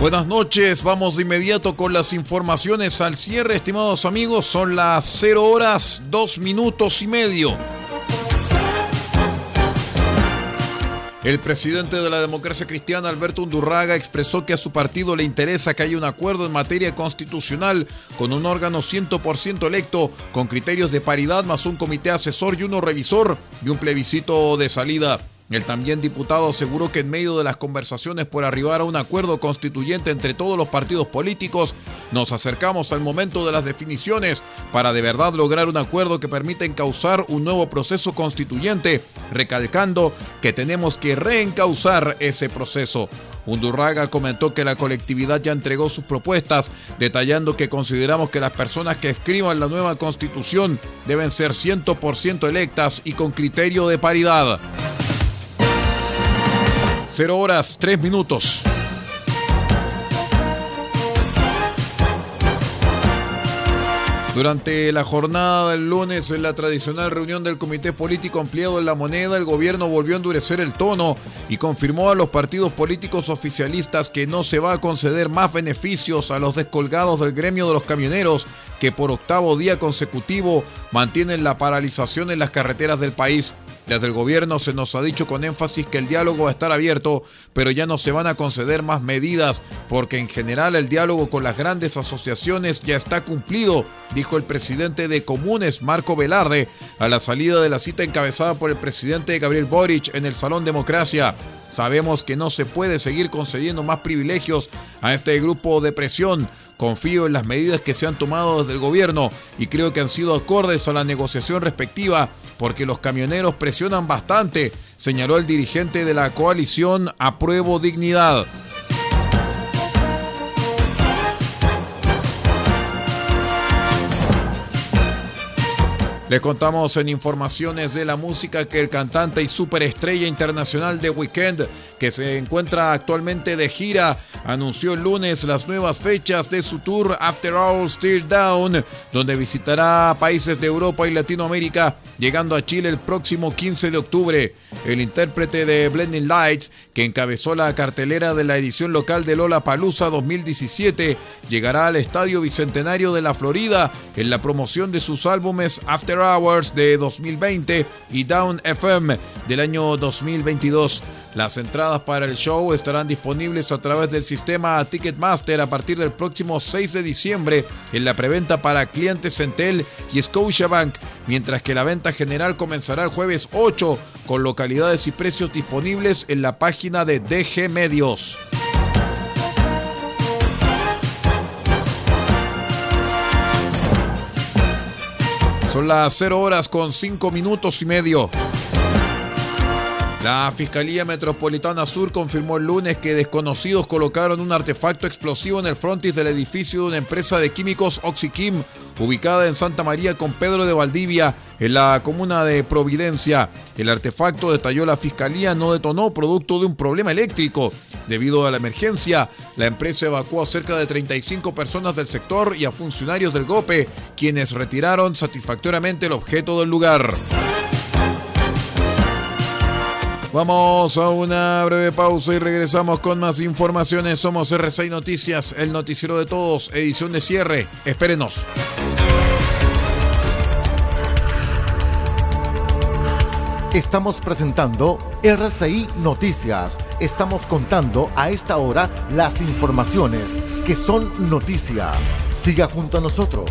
Buenas noches, vamos de inmediato con las informaciones al cierre, estimados amigos, son las 0 horas 2 minutos y medio. El presidente de la democracia cristiana, Alberto Undurraga, expresó que a su partido le interesa que haya un acuerdo en materia constitucional con un órgano 100% electo, con criterios de paridad, más un comité asesor y uno revisor y un plebiscito de salida. El también diputado aseguró que en medio de las conversaciones por arribar a un acuerdo constituyente entre todos los partidos políticos, nos acercamos al momento de las definiciones para de verdad lograr un acuerdo que permita encauzar un nuevo proceso constituyente, recalcando que tenemos que reencauzar ese proceso. Undurraga comentó que la colectividad ya entregó sus propuestas, detallando que consideramos que las personas que escriban la nueva constitución deben ser 100% electas y con criterio de paridad. 0 horas 3 minutos. Durante la jornada del lunes, en la tradicional reunión del Comité Político Ampliado en la Moneda, el gobierno volvió a endurecer el tono y confirmó a los partidos políticos oficialistas que no se va a conceder más beneficios a los descolgados del gremio de los camioneros que por octavo día consecutivo mantienen la paralización en las carreteras del país. Desde el gobierno se nos ha dicho con énfasis que el diálogo va a estar abierto, pero ya no se van a conceder más medidas, porque en general el diálogo con las grandes asociaciones ya está cumplido, dijo el presidente de Comunes, Marco Velarde, a la salida de la cita encabezada por el presidente Gabriel Boric en el Salón Democracia. Sabemos que no se puede seguir concediendo más privilegios a este grupo de presión. Confío en las medidas que se han tomado desde el gobierno y creo que han sido acordes a la negociación respectiva porque los camioneros presionan bastante, señaló el dirigente de la coalición Apruebo Dignidad. Les contamos en informaciones de la música que el cantante y superestrella internacional de Weekend, que se encuentra actualmente de gira, anunció el lunes las nuevas fechas de su tour After All Still Down, donde visitará países de Europa y Latinoamérica, llegando a Chile el próximo 15 de octubre. El intérprete de Blending Lights, que encabezó la cartelera de la edición local de Lola Palusa 2017, llegará al Estadio Bicentenario de la Florida en la promoción de sus álbumes After Hours de 2020 y Down FM del año 2022. Las entradas para el show estarán disponibles a través del sistema Ticketmaster a partir del próximo 6 de diciembre en la preventa para clientes Centel y Scotiabank, mientras que la venta general comenzará el jueves 8 con localidades y precios disponibles en la página de DG Medios. Son las 0 horas con 5 minutos y medio. La Fiscalía Metropolitana Sur confirmó el lunes que desconocidos colocaron un artefacto explosivo en el frontis del edificio de una empresa de químicos Oxiquim, ubicada en Santa María con Pedro de Valdivia, en la comuna de Providencia. El artefacto, detalló la Fiscalía, no detonó producto de un problema eléctrico. Debido a la emergencia, la empresa evacuó a cerca de 35 personas del sector y a funcionarios del GOPE, quienes retiraron satisfactoriamente el objeto del lugar. Vamos a una breve pausa y regresamos con más informaciones. Somos R6 Noticias, el noticiero de todos, edición de cierre. Espérenos. Estamos presentando RCI Noticias. Estamos contando a esta hora las informaciones que son noticia. Siga junto a nosotros.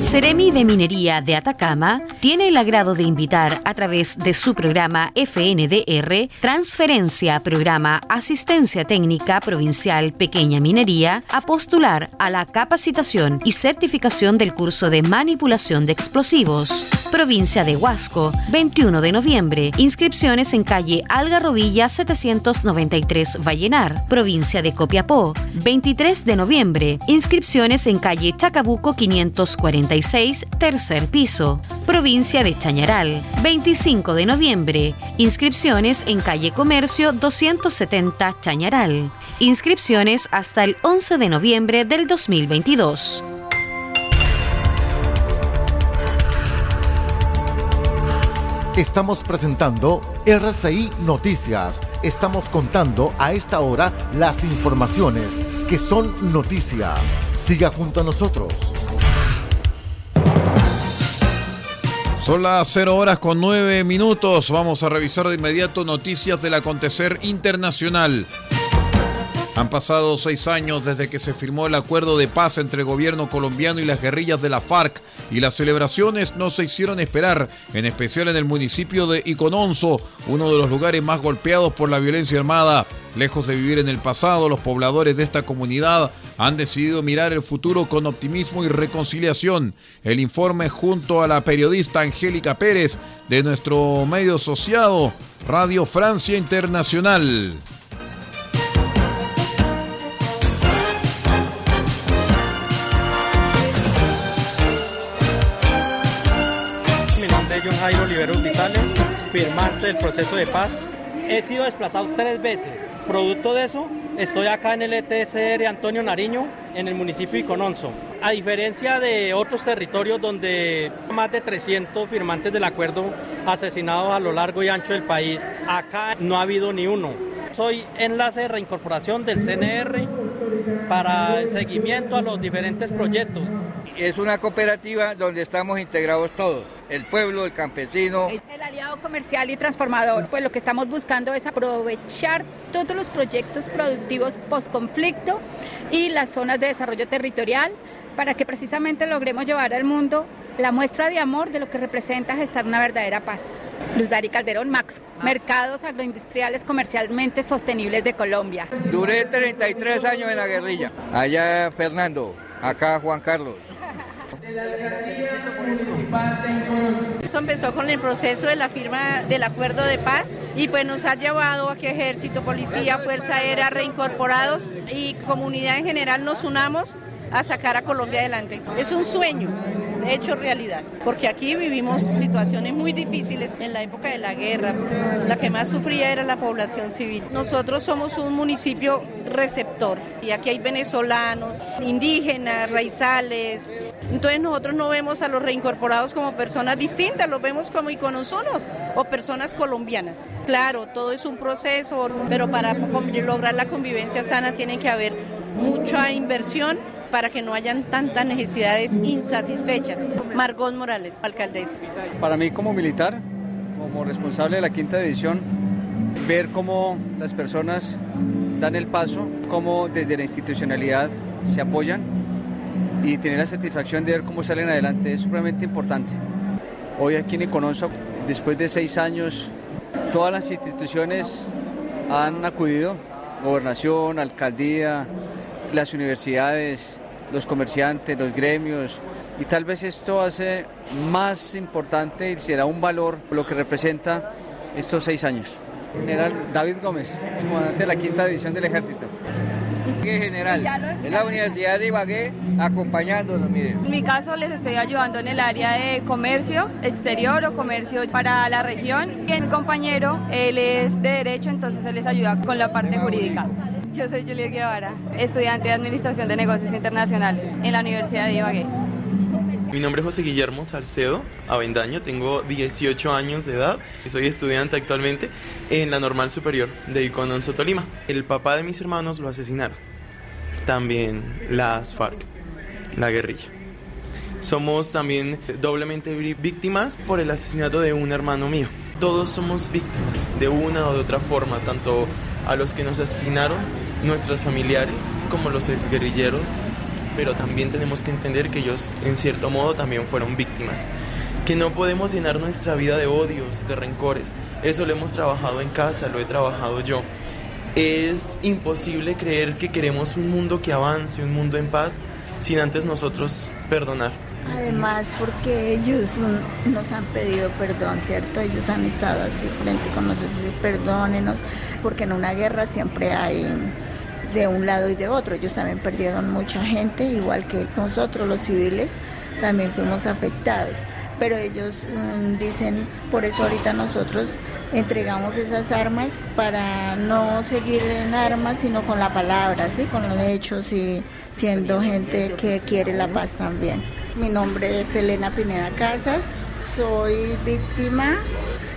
Seremi de Minería de Atacama tiene el agrado de invitar a través de su programa FNDR Transferencia Programa Asistencia Técnica Provincial Pequeña Minería a postular a la capacitación y certificación del curso de manipulación de explosivos. Provincia de Huasco, 21 de noviembre. Inscripciones en calle Algarrobilla 793 Vallenar. Provincia de Copiapó, 23 de noviembre. Inscripciones en calle Chacabuco 546 tercer piso. Provincia de Chañaral, 25 de noviembre. Inscripciones en calle Comercio 270 Chañaral. Inscripciones hasta el 11 de noviembre del 2022. Estamos presentando RCI Noticias. Estamos contando a esta hora las informaciones que son noticia. Siga junto a nosotros. Son las 0 horas con 9 minutos. Vamos a revisar de inmediato noticias del acontecer internacional. Han pasado seis años desde que se firmó el acuerdo de paz entre el gobierno colombiano y las guerrillas de la FARC y las celebraciones no se hicieron esperar, en especial en el municipio de Icononso, uno de los lugares más golpeados por la violencia armada. Lejos de vivir en el pasado, los pobladores de esta comunidad han decidido mirar el futuro con optimismo y reconciliación. El informe junto a la periodista Angélica Pérez de nuestro medio asociado Radio Francia Internacional. Jairo Olivero Vitales, firmante del proceso de paz. He sido desplazado tres veces. Producto de eso, Estoy acá en el ETSR Antonio Nariño, en el municipio de Icononso. A diferencia de otros territorios donde más de 300 firmantes del acuerdo asesinados a lo largo y ancho del país, acá no ha habido ni uno. Soy enlace de reincorporación del CNR para el seguimiento a los diferentes proyectos. Es una cooperativa donde estamos integrados todos el pueblo, el campesino. El aliado comercial y transformador, pues lo que estamos buscando es aprovechar todos los proyectos productivos post-conflicto y las zonas de desarrollo territorial para que precisamente logremos llevar al mundo la muestra de amor de lo que representa gestar una verdadera paz. Luz Dari Calderón, Max, Mercados Agroindustriales Comercialmente Sostenibles de Colombia. Duré 33 años en la guerrilla. Allá Fernando, acá Juan Carlos. Esto empezó con el proceso de la firma del acuerdo de paz y pues nos ha llevado a que ejército, policía, fuerza aérea reincorporados y comunidad en general nos unamos a sacar a Colombia adelante. Es un sueño hecho realidad, porque aquí vivimos situaciones muy difíciles en la época de la guerra. La que más sufría era la población civil. Nosotros somos un municipio receptor y aquí hay venezolanos, indígenas, raizales. Entonces nosotros no vemos a los reincorporados como personas distintas, los vemos como iconosonos o personas colombianas. Claro, todo es un proceso, pero para lograr la convivencia sana tiene que haber mucha inversión para que no hayan tantas necesidades insatisfechas. Margot Morales, alcaldesa. Para mí como militar, como responsable de la quinta edición, ver cómo las personas dan el paso, cómo desde la institucionalidad se apoyan y tener la satisfacción de ver cómo salen adelante es supremamente importante. Hoy aquí en Econonso, después de seis años, todas las instituciones han acudido, gobernación, alcaldía, las universidades, los comerciantes, los gremios, y tal vez esto hace más importante y será un valor lo que representa estos seis años. General David Gómez, comandante de la quinta división del ejército. ¿Qué general? En la Universidad de Ibagué acompañándonos, miren. En mi caso les estoy ayudando en el área de comercio exterior o comercio para la región. Y mi compañero, él es de Derecho, entonces él les ayuda con la parte jurídica. Yo soy Julia Guevara, estudiante de Administración de Negocios Internacionales en la Universidad de Ibagué. Mi nombre es José Guillermo Salcedo Avendaño, tengo 18 años de edad y soy estudiante actualmente en la Normal Superior de Icononso, Tolima. El papá de mis hermanos lo asesinaron. También las FARC, la guerrilla. Somos también doblemente víctimas por el asesinato de un hermano mío. Todos somos víctimas de una o de otra forma, tanto a los que nos asesinaron, nuestros familiares, como los exguerrilleros, pero también tenemos que entender que ellos en cierto modo también fueron víctimas. Que no podemos llenar nuestra vida de odios, de rencores. Eso lo hemos trabajado en casa, lo he trabajado yo. Es imposible creer que queremos un mundo que avance, un mundo en paz, sin antes nosotros perdonar. Además, porque ellos nos han pedido perdón, ¿cierto? Ellos han estado así frente con nosotros, perdónenos, porque en una guerra siempre hay de un lado y de otro. Ellos también perdieron mucha gente, igual que nosotros los civiles también fuimos afectados. Pero ellos mm, dicen, por eso ahorita nosotros entregamos esas armas para no seguir en armas, sino con la palabra, ¿sí? con los hechos y siendo gente que quiere la paz también. Mi nombre es Elena Pineda Casas, soy víctima,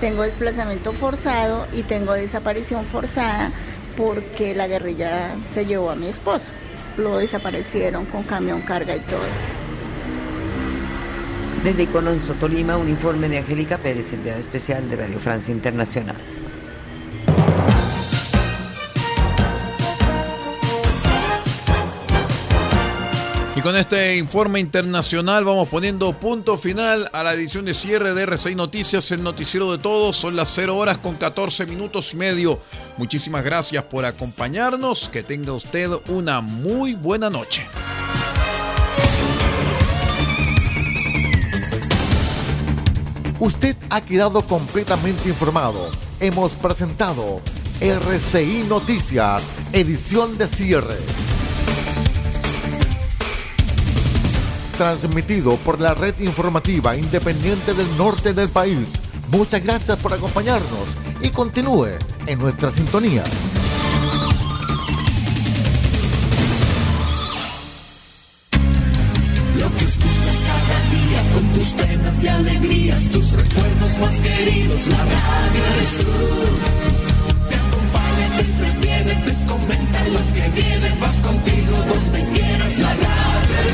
tengo desplazamiento forzado y tengo desaparición forzada porque la guerrilla se llevó a mi esposo. Lo desaparecieron con camión carga y todo. Desde Icononso, Tolima, un informe de Angélica Pérez, enviada especial de Radio Francia Internacional. Con este informe internacional vamos poniendo punto final a la edición de cierre de R6 Noticias, el noticiero de todos. Son las 0 horas con 14 minutos y medio. Muchísimas gracias por acompañarnos. Que tenga usted una muy buena noche. Usted ha quedado completamente informado. Hemos presentado RCI Noticias, edición de cierre. transmitido por la red informativa independiente del norte del país. Muchas gracias por acompañarnos y continúe en nuestra sintonía. Lo que escuchas cada día con tus penas y alegrías, tus recuerdos más queridos, la radio eres tú te entretiene, te comenta los que vienen, vas contigo donde quieras, la radio